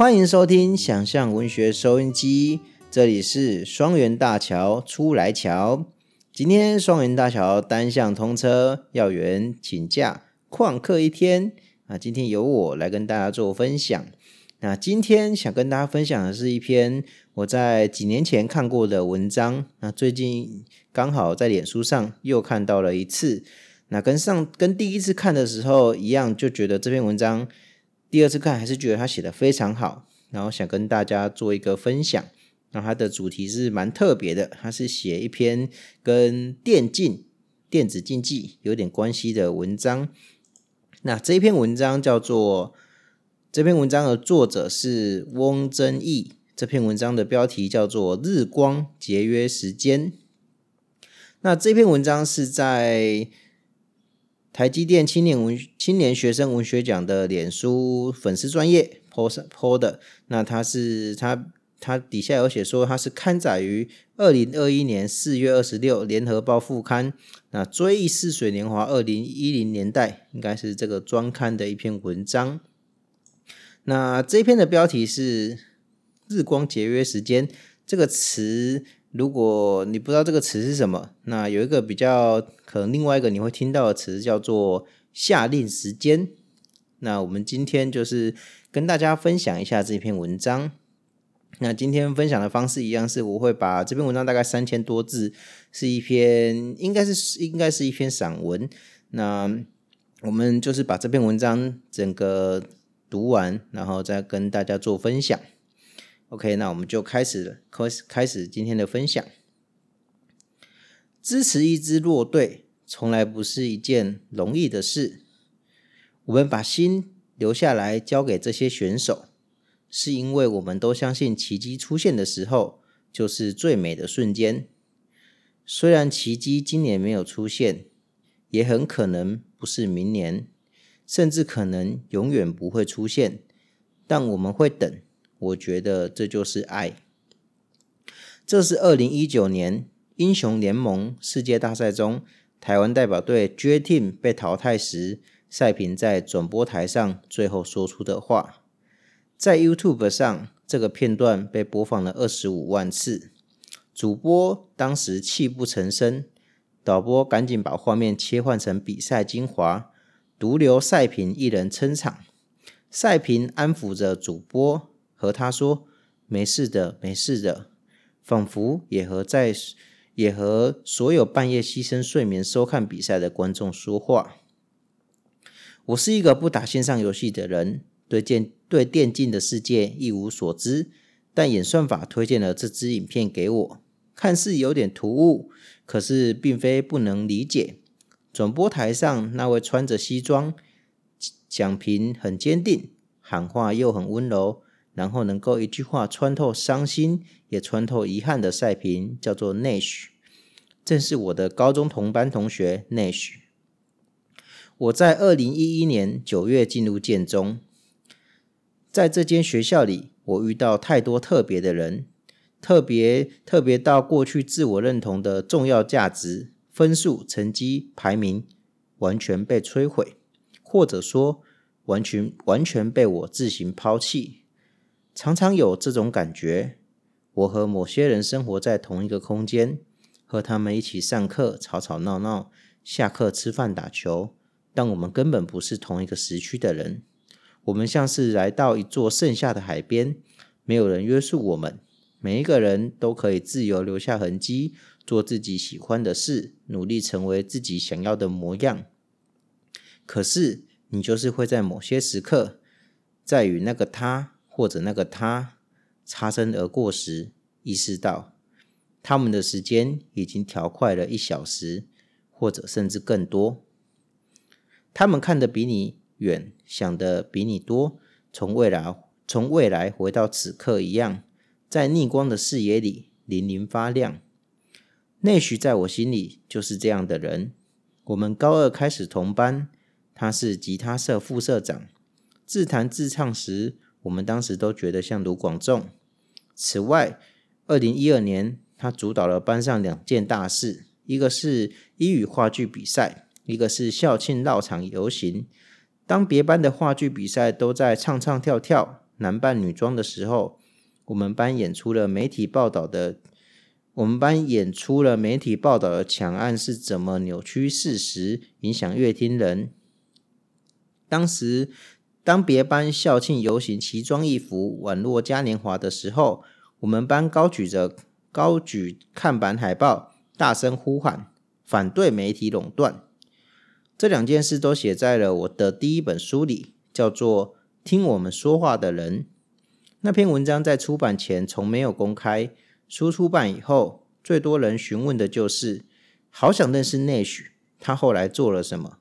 欢迎收听想象文学收音机，这里是双元大桥出来桥。今天双元大桥单向通车，要员请假旷课一天啊。今天由我来跟大家做分享。那今天想跟大家分享的是一篇我在几年前看过的文章，那最近刚好在脸书上又看到了一次。那跟上跟第一次看的时候一样，就觉得这篇文章第二次看还是觉得他写的非常好，然后想跟大家做一个分享。那它的主题是蛮特别的，它是写一篇跟电竞、电子竞技有点关系的文章。那这一篇文章叫做这篇文章的作者是翁真义，这篇文章的标题叫做《日光节约时间》。那这篇文章是在。台积电青年文青年学生文学奖的脸书粉丝专业 post po 的，那他是他他底下有写说他是刊载于二零二一年四月二十六联合报副刊，那追忆似水年华二零一零年代应该是这个专刊的一篇文章。那这篇的标题是日光节约时间这个词。如果你不知道这个词是什么，那有一个比较可能另外一个你会听到的词叫做下令时间。那我们今天就是跟大家分享一下这篇文章。那今天分享的方式一样，是我会把这篇文章大概三千多字，是一篇应该是应该是一篇散文。那我们就是把这篇文章整个读完，然后再跟大家做分享。OK，那我们就开始了，开始开始今天的分享。支持一支弱队从来不是一件容易的事。我们把心留下来交给这些选手，是因为我们都相信奇迹出现的时候就是最美的瞬间。虽然奇迹今年没有出现，也很可能不是明年，甚至可能永远不会出现，但我们会等。我觉得这就是爱。这是二零一九年英雄联盟世界大赛中，台湾代表队 J Team 被淘汰时，赛平在转播台上最后说出的话。在 YouTube 上，这个片段被播放了二十五万次。主播当时泣不成声，导播赶紧把画面切换成比赛精华，独留赛平一人撑场。赛平安抚着主播。和他说：“没事的，没事的。”仿佛也和在也和所有半夜牺牲睡眠收看比赛的观众说话。我是一个不打线上游戏的人，对电对电竞的世界一无所知。但演算法推荐了这支影片给我，看似有点突兀，可是并非不能理解。转播台上那位穿着西装、讲评很坚定、喊话又很温柔。然后能够一句话穿透伤心，也穿透遗憾的赛评，叫做 Nash，正是我的高中同班同学 Nash。我在二零一一年九月进入建中，在这间学校里，我遇到太多特别的人，特别特别到过去自我认同的重要价值、分数、成绩、排名，完全被摧毁，或者说完全完全被我自行抛弃。常常有这种感觉，我和某些人生活在同一个空间，和他们一起上课，吵吵闹闹，下课吃饭打球，但我们根本不是同一个时区的人。我们像是来到一座盛夏的海边，没有人约束我们，每一个人都可以自由留下痕迹，做自己喜欢的事，努力成为自己想要的模样。可是，你就是会在某些时刻，在与那个他。或者那个他擦身而过时，意识到他们的时间已经调快了一小时，或者甚至更多。他们看得比你远，想的比你多，从未来从未来回到此刻一样，在逆光的视野里粼粼发亮。内许在我心里就是这样的人。我们高二开始同班，他是吉他社副社长，自弹自唱时。我们当时都觉得像卢广仲。此外，二零一二年，他主导了班上两件大事：一个是英语话剧比赛，一个是校庆绕场游行。当别班的话剧比赛都在唱唱跳跳，男扮女装的时候，我们班演出了媒体报道的，我们班演出了媒体报道的抢案是怎么扭曲事实，影响乐听人。当时，当别班校庆游行奇装异服，宛若嘉年华的时候，我们班高举着高举看板海报，大声呼喊反对媒体垄断。这两件事都写在了我的第一本书里，叫做《听我们说话的人》。那篇文章在出版前从没有公开，书出版以后，最多人询问的就是“好想认识内许，他后来做了什么？”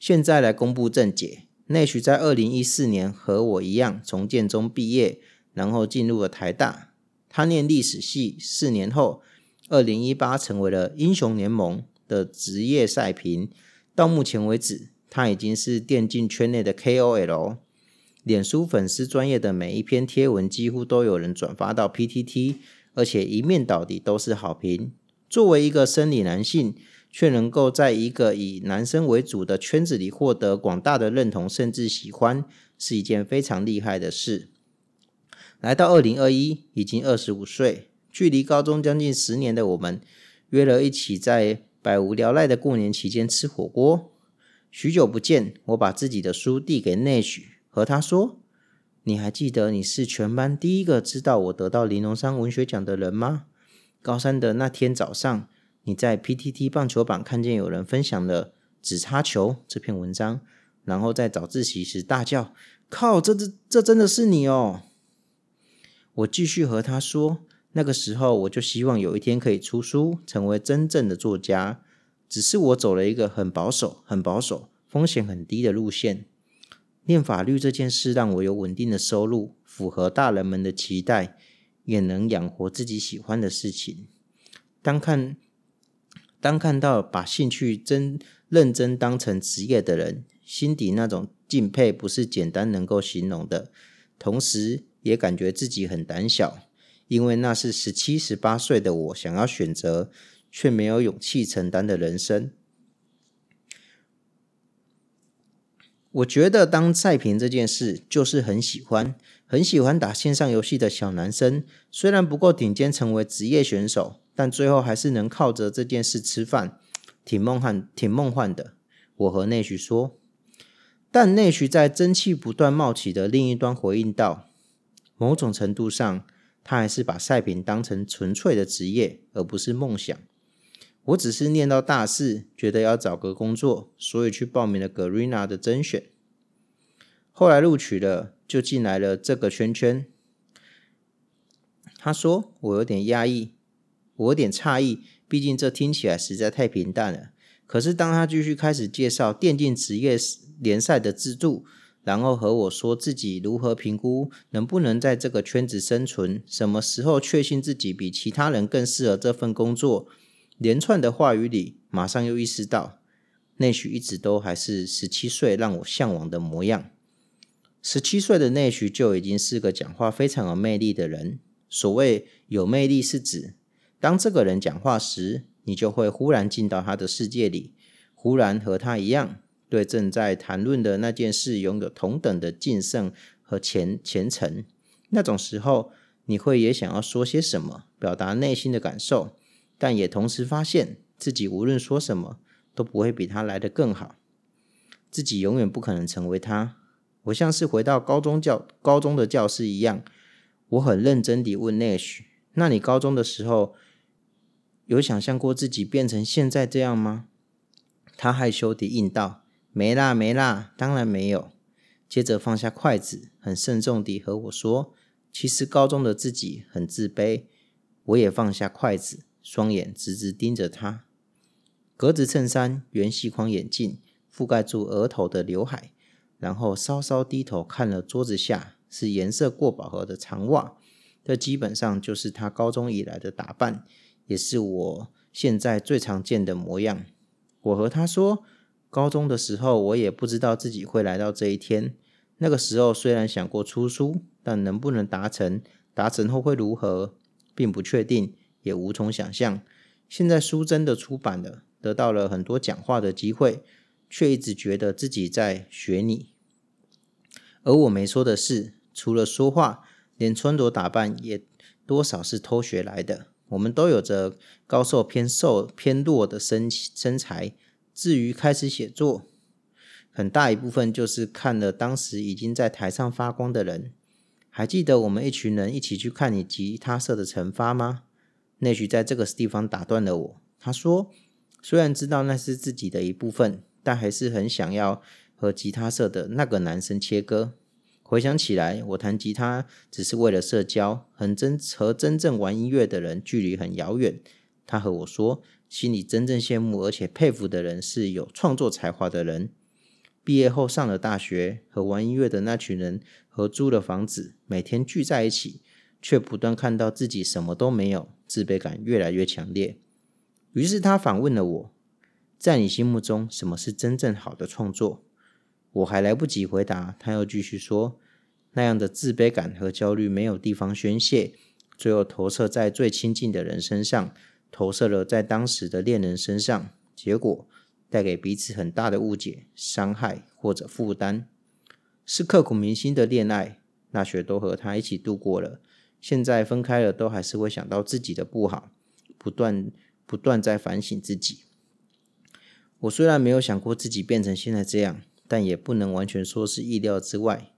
现在来公布正解：内许在二零一四年和我一样从建中毕业，然后进入了台大。他念历史系，四年后，二零一八成为了英雄联盟。的职业赛评，到目前为止，他已经是电竞圈内的 KOL。脸书粉丝专业的每一篇贴文，几乎都有人转发到 PTT，而且一面倒的都是好评。作为一个生理男性，却能够在一个以男生为主的圈子里获得广大的认同，甚至喜欢，是一件非常厉害的事。来到二零二一，已经二十五岁，距离高中将近十年的我们，约了一起在。百无聊赖的过年期间吃火锅，许久不见，我把自己的书递给内许，和他说：“你还记得你是全班第一个知道我得到玲珑山文学奖的人吗？高三的那天早上，你在 PTT 棒球版看见有人分享了《只插球》这篇文章，然后在早自习时大叫：‘靠，这这这真的是你哦！’我继续和他说。”那个时候，我就希望有一天可以出书，成为真正的作家。只是我走了一个很保守、很保守、风险很低的路线。念法律这件事让我有稳定的收入，符合大人们的期待，也能养活自己喜欢的事情。当看当看到把兴趣真认真当成职业的人，心底那种敬佩不是简单能够形容的。同时，也感觉自己很胆小。因为那是十七、十八岁的我想要选择，却没有勇气承担的人生。我觉得当赛评这件事，就是很喜欢、很喜欢打线上游戏的小男生。虽然不够顶尖成为职业选手，但最后还是能靠着这件事吃饭，挺梦幻、挺梦幻的。我和内徐说，但内徐在蒸汽不断冒起的另一端回应道：某种程度上。他还是把赛评当成纯粹的职业，而不是梦想。我只是念到大四，觉得要找个工作，所以去报名了 Garena 的甄选。后来录取了，就进来了这个圈圈。他说我有点压抑，我有点诧异，毕竟这听起来实在太平淡了。可是当他继续开始介绍电竞职业联赛的制度，然后和我说自己如何评估能不能在这个圈子生存，什么时候确信自己比其他人更适合这份工作。连串的话语里，马上又意识到，内许一直都还是十七岁让我向往的模样。十七岁的内许就已经是个讲话非常有魅力的人。所谓有魅力，是指当这个人讲话时，你就会忽然进到他的世界里，忽然和他一样。对正在谈论的那件事拥有同等的敬慎和虔虔诚，那种时候，你会也想要说些什么，表达内心的感受，但也同时发现自己无论说什么都不会比他来得更好，自己永远不可能成为他。我像是回到高中教高中的教室一样，我很认真地问 Nash：“ 那你高中的时候有想象过自己变成现在这样吗？”他害羞地应道。没啦，没啦，当然没有。接着放下筷子，很慎重地和我说：“其实高中的自己很自卑。”我也放下筷子，双眼直直盯着他。格子衬衫、圆细框眼镜，覆盖住额头的刘海，然后稍稍低头看了桌子下是颜色过饱和的长袜。这基本上就是他高中以来的打扮，也是我现在最常见的模样。我和他说。高中的时候，我也不知道自己会来到这一天。那个时候虽然想过出书，但能不能达成，达成后会如何，并不确定，也无从想象。现在书真的出版了，得到了很多讲话的机会，却一直觉得自己在学你。而我没说的是，除了说话，连穿着打扮也多少是偷学来的。我们都有着高瘦偏瘦偏弱的身身材。至于开始写作，很大一部分就是看了当时已经在台上发光的人。还记得我们一群人一起去看你吉他社的惩罚吗？内许在这个地方打断了我。他说：“虽然知道那是自己的一部分，但还是很想要和吉他社的那个男生切割。回想起来，我弹吉他只是为了社交，很真和真正玩音乐的人距离很遥远。他和我说，心里真正羡慕而且佩服的人是有创作才华的人。毕业后上了大学，和玩音乐的那群人合租了房子，每天聚在一起，却不断看到自己什么都没有。”自卑感越来越强烈，于是他反问了我：“在你心目中，什么是真正好的创作？”我还来不及回答，他又继续说：“那样的自卑感和焦虑没有地方宣泄，最后投射在最亲近的人身上，投射了在当时的恋人身上，结果带给彼此很大的误解、伤害或者负担，是刻骨铭心的恋爱。那学都和他一起度过了。”现在分开了，都还是会想到自己的不好，不断不断在反省自己。我虽然没有想过自己变成现在这样，但也不能完全说是意料之外。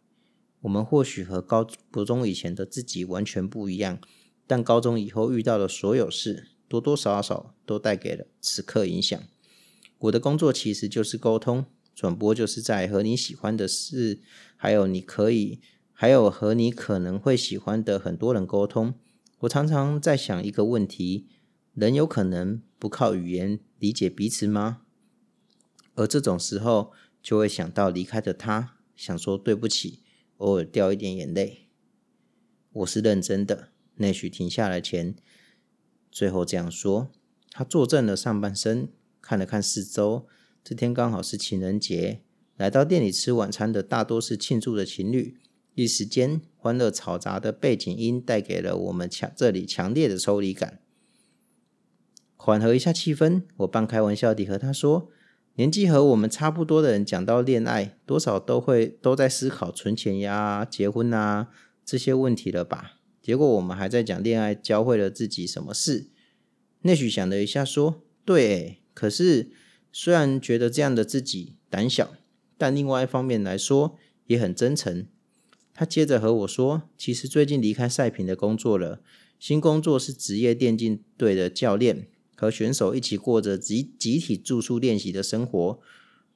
我们或许和高中以前的自己完全不一样，但高中以后遇到的所有事，多多少少都带给了此刻影响。我的工作其实就是沟通，转播就是在和你喜欢的事，还有你可以。还有和你可能会喜欢的很多人沟通，我常常在想一个问题：人有可能不靠语言理解彼此吗？而这种时候就会想到离开的他，想说对不起，偶尔掉一点眼泪。我是认真的。内许停下来前，最后这样说。他坐正了上半身，看了看四周。这天刚好是情人节，来到店里吃晚餐的大多是庆祝的情侣。一时间，欢乐嘈杂的背景音带给了我们强这里强烈的抽离感。缓和一下气氛，我半开玩笑地和他说：“年纪和我们差不多的人讲到恋爱，多少都会都在思考存钱呀、结婚啊这些问题了吧？”结果我们还在讲恋爱，教会了自己什么事？内许想了一下，说：“对，可是虽然觉得这样的自己胆小，但另外一方面来说也很真诚。”他接着和我说：“其实最近离开赛品的工作了，新工作是职业电竞队的教练，和选手一起过着集集体住宿练习的生活。”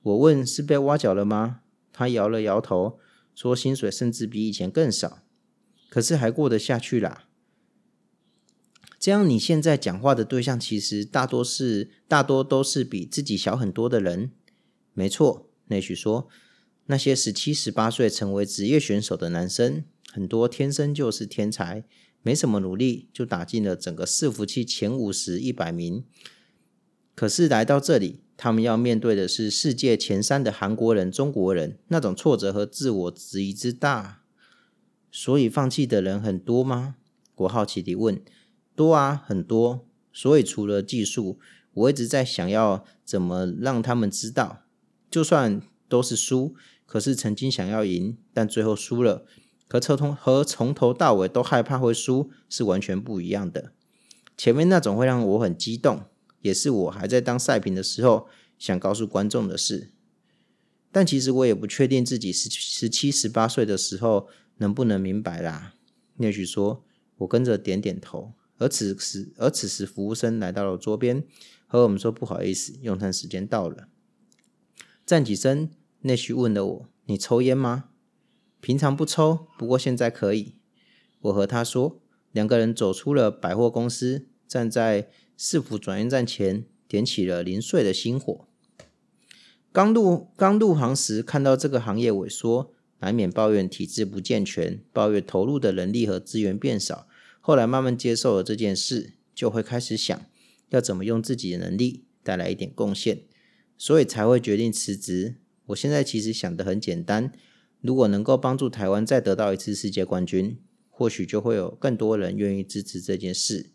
我问：“是被挖角了吗？”他摇了摇头，说：“薪水甚至比以前更少，可是还过得下去啦。”这样，你现在讲话的对象其实大多是大多都是比自己小很多的人。没错，内许说。那些十七、十八岁成为职业选手的男生，很多天生就是天才，没什么努力就打进了整个伺服器前五十、一百名。可是来到这里，他们要面对的是世界前三的韩国人、中国人，那种挫折和自我质疑之大，所以放弃的人很多吗？我好奇地问。多啊，很多。所以除了技术，我一直在想要怎么让他们知道，就算都是输。可是曾经想要赢，但最后输了。和从和从头到尾都害怕会输是完全不一样的。前面那种会让我很激动，也是我还在当赛评的时候想告诉观众的事。但其实我也不确定自己十十七、十八岁的时候能不能明白啦。也许说，我跟着点点头。而此时，而此时服务生来到了桌边，和我们说：“不好意思，用餐时间到了。”站起身。内许问了我：“你抽烟吗？”平常不抽，不过现在可以。我和他说，两个人走出了百货公司，站在市府转运站前，点起了零碎的星火。刚入刚入行时，看到这个行业萎缩，难免抱怨体制不健全，抱怨投入的人力和资源变少。后来慢慢接受了这件事，就会开始想要怎么用自己的能力带来一点贡献，所以才会决定辞职。我现在其实想的很简单，如果能够帮助台湾再得到一次世界冠军，或许就会有更多人愿意支持这件事。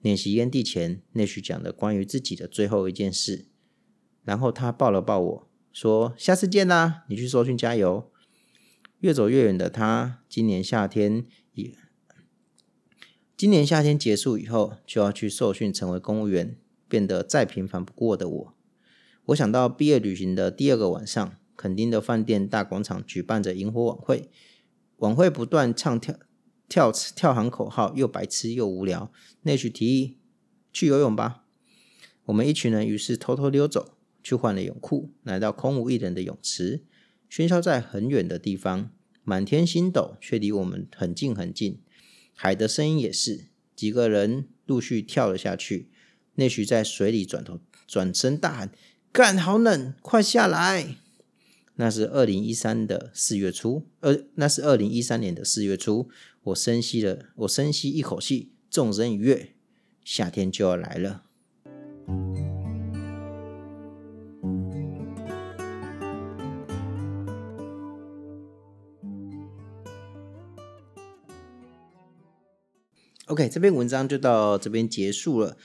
练习烟蒂前，内许讲了关于自己的最后一件事，然后他抱了抱我说：“下次见啦，你去搜讯加油。”越走越远的他，今年夏天也，今年夏天结束以后，就要去受训，成为公务员，变得再平凡不过的我。我想到毕业旅行的第二个晚上，垦丁的饭店大广场举办着萤火晚会，晚会不断唱跳跳跳喊口号，又白痴又无聊。那曲提议去游泳吧，我们一群人于是偷偷溜走，去换了泳裤，来到空无一人的泳池。喧嚣在很远的地方，满天星斗却离我们很近很近。海的声音也是，几个人陆续跳了下去。内许在水里转头转身大喊：“干，好冷，快下来！”那是二零一三的四月初，呃，那是二零一三年的四月初。我深吸了，我深吸一口气，纵身一跃，夏天就要来了。OK，这篇文章就到这边结束了。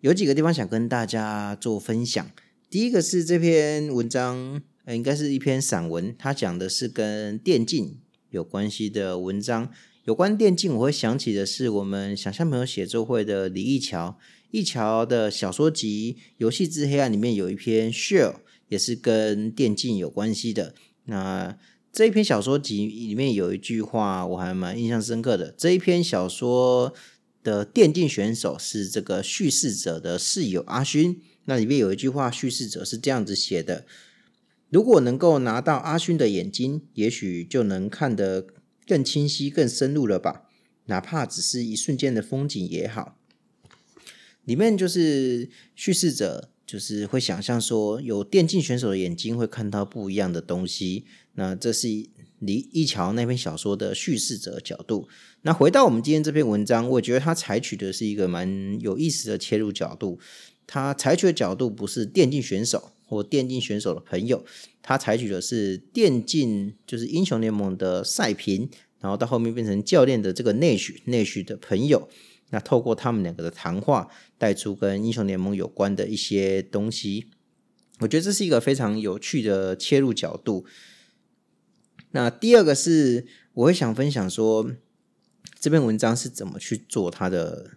有几个地方想跟大家做分享。第一个是这篇文章，呃，应该是一篇散文，它讲的是跟电竞有关系的文章。有关电竞，我会想起的是我们想象朋友写作会的李义桥，义桥的小说集《游戏之黑暗》里面有一篇《Share》，也是跟电竞有关系的。那这一篇小说集里面有一句话，我还蛮印象深刻的。这一篇小说的电竞选手是这个叙事者的室友阿勋。那里面有一句话，叙事者是这样子写的：如果能够拿到阿勋的眼睛，也许就能看得更清晰、更深入了吧？哪怕只是一瞬间的风景也好。里面就是叙事者，就是会想象说，有电竞选手的眼睛会看到不一样的东西。那这是李一桥那篇小说的叙事者角度。那回到我们今天这篇文章，我觉得他采取的是一个蛮有意思的切入角度。他采取的角度不是电竞选手或电竞选手的朋友，他采取的是电竞就是英雄联盟的赛评，然后到后面变成教练的这个内许内许的朋友。那透过他们两个的谈话，带出跟英雄联盟有关的一些东西。我觉得这是一个非常有趣的切入角度。那第二个是，我会想分享说，这篇文章是怎么去做它的。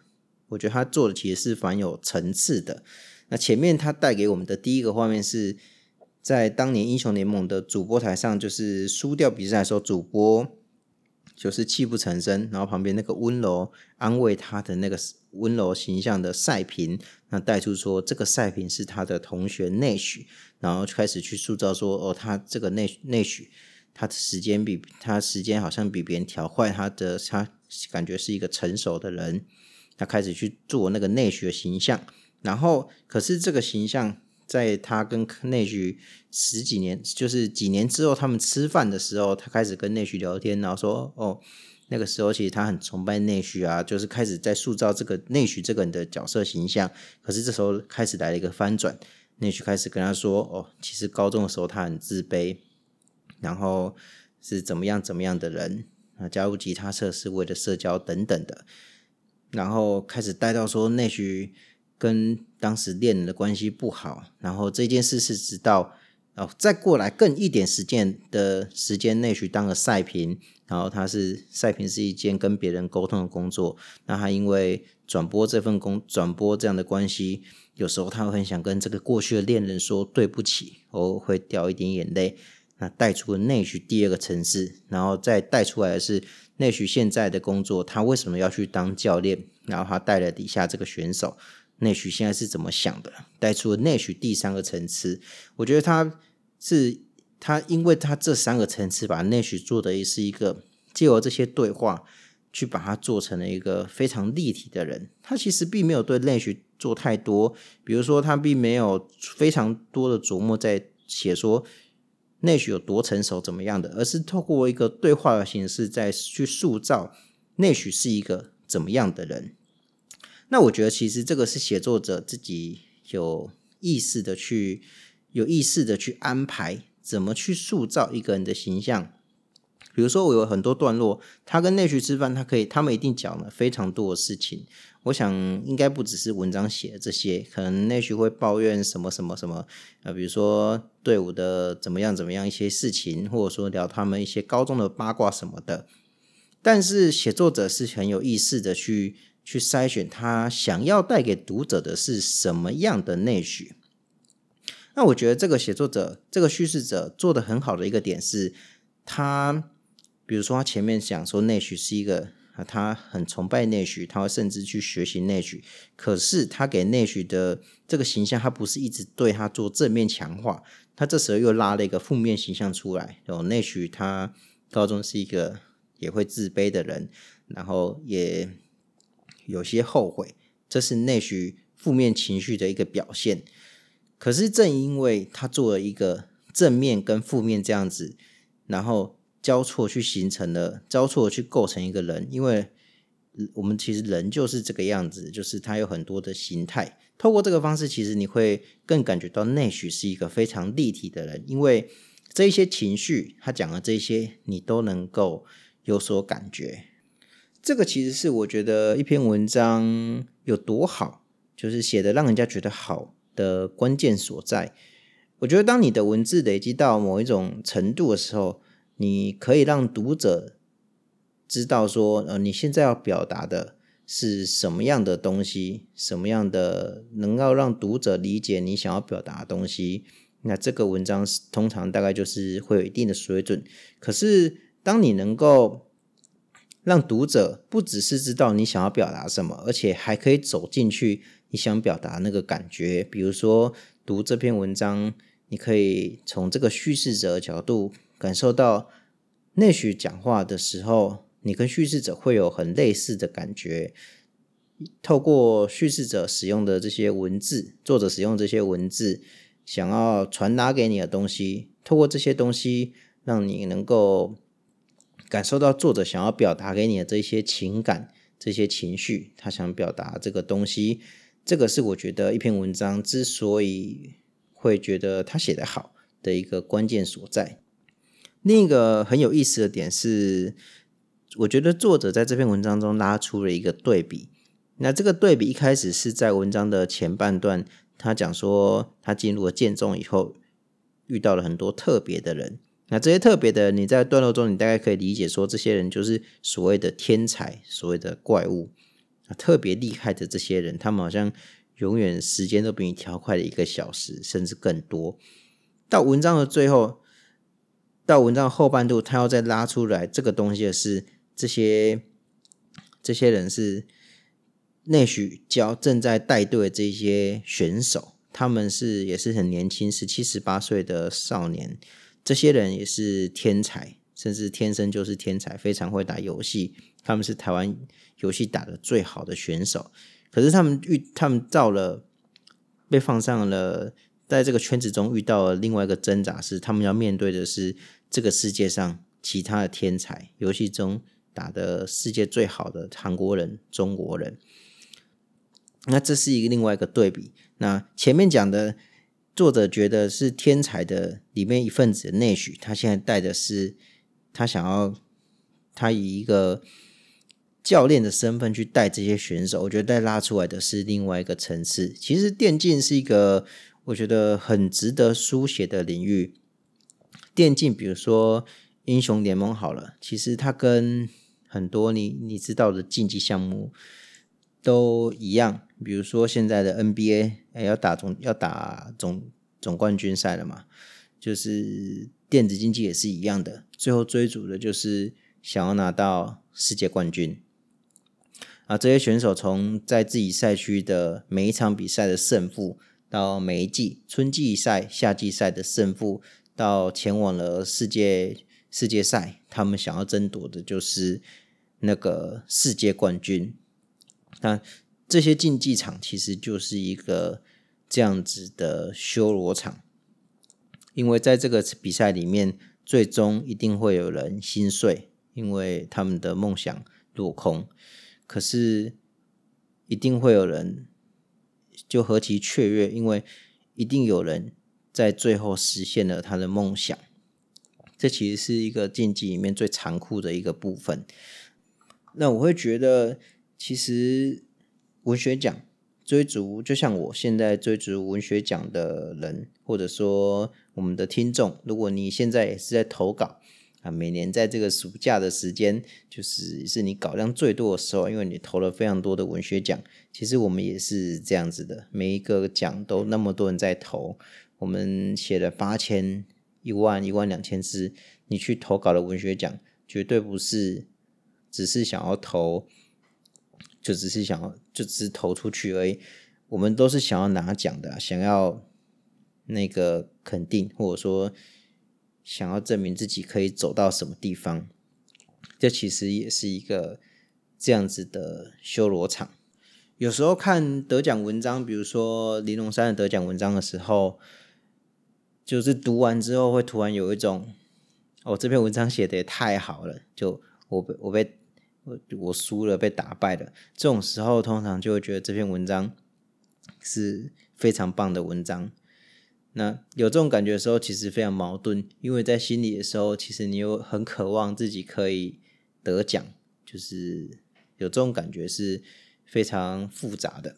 我觉得他做的其实是蛮有层次的。那前面他带给我们的第一个画面是在当年英雄联盟的主播台上，就是输掉比赛的时候，主播就是泣不成声，然后旁边那个温柔安慰他的那个温柔形象的赛评，那带出说这个赛评是他的同学内许，然后开始去塑造说哦，他这个内内许。他的时间比他时间好像比别人调坏，他的他感觉是一个成熟的人，他开始去做那个内需的形象，然后可是这个形象在他跟内需十几年，就是几年之后，他们吃饭的时候，他开始跟内需聊天，然后说哦，那个时候其实他很崇拜内需啊，就是开始在塑造这个内需这个人的角色形象，可是这时候开始来了一个翻转，内需开始跟他说哦，其实高中的时候他很自卑。然后是怎么样怎么样的人啊？加入吉他社是为了社交等等的，然后开始带到说内需跟当时恋人的关系不好，然后这件事是直到哦再过来更一点时间的时间内需当了赛评，然后他是赛评是一件跟别人沟通的工作，那他因为转播这份工转播这样的关系，有时候他会很想跟这个过去的恋人说对不起，我会掉一点眼泪。那带出了内需第二个层次，然后再带出来的是内许现在的工作，他为什么要去当教练？然后他带了底下这个选手，内许现在是怎么想的？带出了内许第三个层次，我觉得他是他，因为他这三个层次把内许做的也是一个借由这些对话去把它做成了一个非常立体的人。他其实并没有对内许做太多，比如说他并没有非常多的琢磨在写说。内许有多成熟怎么样的，而是透过一个对话的形式，在去塑造内许是一个怎么样的人。那我觉得，其实这个是写作者自己有意识的去有意识的去安排，怎么去塑造一个人的形象，比如说，我有很多段落，他跟内需吃饭，他可以，他们一定讲了非常多的事情。我想应该不只是文章写的这些，可能内需会抱怨什么什么什么，呃，比如说队伍的怎么样怎么样一些事情，或者说聊他们一些高中的八卦什么的。但是写作者是很有意识的去去筛选他想要带给读者的是什么样的内需。那我觉得这个写作者，这个叙事者做的很好的一个点是，他比如说他前面讲说内需是一个。他很崇拜内许，他会甚至去学习内许。可是他给内许的这个形象，他不是一直对他做正面强化，他这时候又拉了一个负面形象出来。有内许，他高中是一个也会自卑的人，然后也有些后悔，这是内许负面情绪的一个表现。可是正因为他做了一个正面跟负面这样子，然后。交错去形成了，交错去构成一个人，因为我们其实人就是这个样子，就是他有很多的形态。透过这个方式，其实你会更感觉到内许是一个非常立体的人，因为这一些情绪，他讲的这些，你都能够有所感觉。这个其实是我觉得一篇文章有多好，就是写的让人家觉得好的关键所在。我觉得当你的文字累积到某一种程度的时候，你可以让读者知道说，呃，你现在要表达的是什么样的东西，什么样的能够让读者理解你想要表达的东西。那这个文章通常大概就是会有一定的水准。可是，当你能够让读者不只是知道你想要表达什么，而且还可以走进去你想表达那个感觉，比如说读这篇文章，你可以从这个叙事者的角度。感受到内许讲话的时候，你跟叙事者会有很类似的感觉。透过叙事者使用的这些文字，作者使用这些文字，想要传达给你的东西，透过这些东西，让你能够感受到作者想要表达给你的这些情感、这些情绪，他想表达这个东西。这个是我觉得一篇文章之所以会觉得他写得好的一个关键所在。另一个很有意思的点是，我觉得作者在这篇文章中拉出了一个对比。那这个对比一开始是在文章的前半段，他讲说他进入了建中以后，遇到了很多特别的人。那这些特别的，你在段落中你大概可以理解说，这些人就是所谓的天才，所谓的怪物啊，特别厉害的这些人，他们好像永远时间都比你调快了一个小时，甚至更多。到文章的最后。到文章后半度，他要再拉出来这个东西的是这些这些人是内许教正在带队的这些选手，他们是也是很年轻，十七十八岁的少年，这些人也是天才，甚至天生就是天才，非常会打游戏，他们是台湾游戏打的最好的选手。可是他们遇他们到了被放上了，在这个圈子中遇到了另外一个挣扎，是他们要面对的是。这个世界上其他的天才，游戏中打的世界最好的韩国人、中国人，那这是一个另外一个对比。那前面讲的作者觉得是天才的里面一份子的内许，他现在带的是他想要他以一个教练的身份去带这些选手，我觉得带拉出来的是另外一个层次。其实电竞是一个我觉得很值得书写的领域。电竞，比如说英雄联盟好了，其实它跟很多你你知道的竞技项目都一样。比如说现在的 NBA，哎，要打总要打总总冠军赛了嘛，就是电子竞技也是一样的，最后追逐的就是想要拿到世界冠军。啊，这些选手从在自己赛区的每一场比赛的胜负，到每一季春季赛、夏季赛的胜负。到前往了世界世界赛，他们想要争夺的就是那个世界冠军。那这些竞技场其实就是一个这样子的修罗场，因为在这个比赛里面，最终一定会有人心碎，因为他们的梦想落空。可是一定会有人就何其雀跃，因为一定有人。在最后实现了他的梦想，这其实是一个竞技里面最残酷的一个部分。那我会觉得，其实文学奖追逐，就像我现在追逐文学奖的人，或者说我们的听众，如果你现在也是在投稿。啊，每年在这个暑假的时间，就是是你稿量最多的时候，因为你投了非常多的文学奖。其实我们也是这样子的，每一个奖都那么多人在投，我们写了八千、一万、一万两千字，你去投稿的文学奖，绝对不是只是想要投，就只是想要就只是投出去而已。我们都是想要拿奖的，想要那个肯定，或者说。想要证明自己可以走到什么地方，这其实也是一个这样子的修罗场。有时候看得奖文章，比如说林龙山的得奖文章的时候，就是读完之后会突然有一种，哦，这篇文章写的也太好了，就我被我被我我输了，被打败了。这种时候通常就会觉得这篇文章是非常棒的文章。那有这种感觉的时候，其实非常矛盾，因为在心里的时候，其实你又很渴望自己可以得奖，就是有这种感觉是非常复杂的。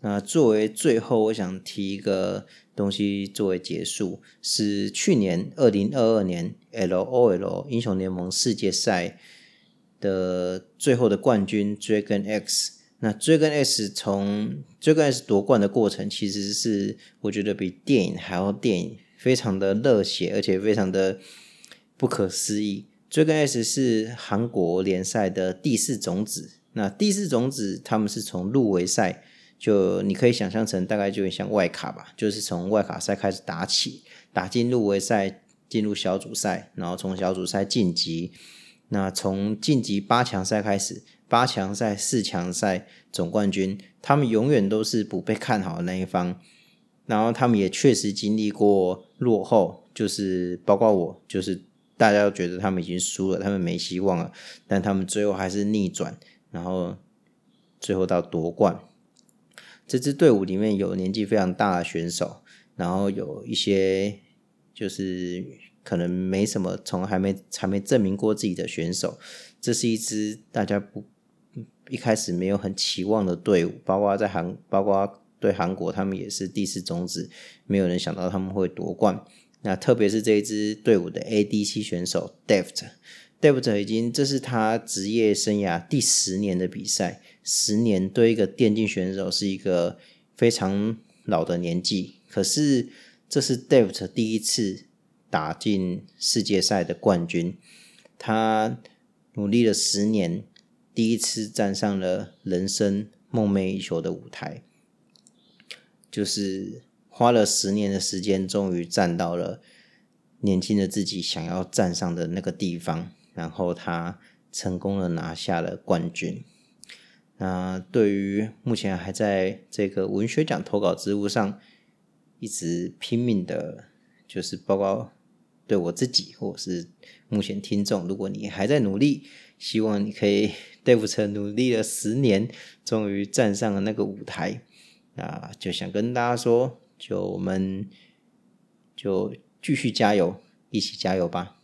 那作为最后，我想提一个东西作为结束，是去年二零二二年 LOL 英雄联盟世界赛的最后的冠军 Dragon X。那追跟 S 从追跟 S 夺冠的过程，其实是我觉得比电影还要电影，非常的热血，而且非常的不可思议。追跟 S 是韩国联赛的第四种子，那第四种子他们是从入围赛，就你可以想象成大概就像外卡吧，就是从外卡赛开始打起，打进入围赛，进入小组赛，然后从小组赛晋级，那从晋级八强赛开始。八强赛、四强赛总冠军，他们永远都是不被看好的那一方。然后他们也确实经历过落后，就是包括我，就是大家都觉得他们已经输了，他们没希望了。但他们最后还是逆转，然后最后到夺冠。这支队伍里面有年纪非常大的选手，然后有一些就是可能没什么，从还没还没证明过自己的选手。这是一支大家不。一开始没有很期望的队伍，包括在韩，包括对韩国，他们也是第四种子，没有人想到他们会夺冠。那特别是这一支队伍的 ADC 选手 Deft，Deft 已经这是他职业生涯第十年的比赛，十年对一个电竞选手是一个非常老的年纪。可是这是 Deft 第一次打进世界赛的冠军，他努力了十年。第一次站上了人生梦寐以求的舞台，就是花了十年的时间，终于站到了年轻的自己想要站上的那个地方，然后他成功的拿下了冠军。那对于目前还在这个文学奖投稿之路上一直拼命的，就是包括对我自己或者是目前听众，如果你还在努力，希望你可以。对付成努力了十年，终于站上了那个舞台，啊，就想跟大家说，就我们就继续加油，一起加油吧。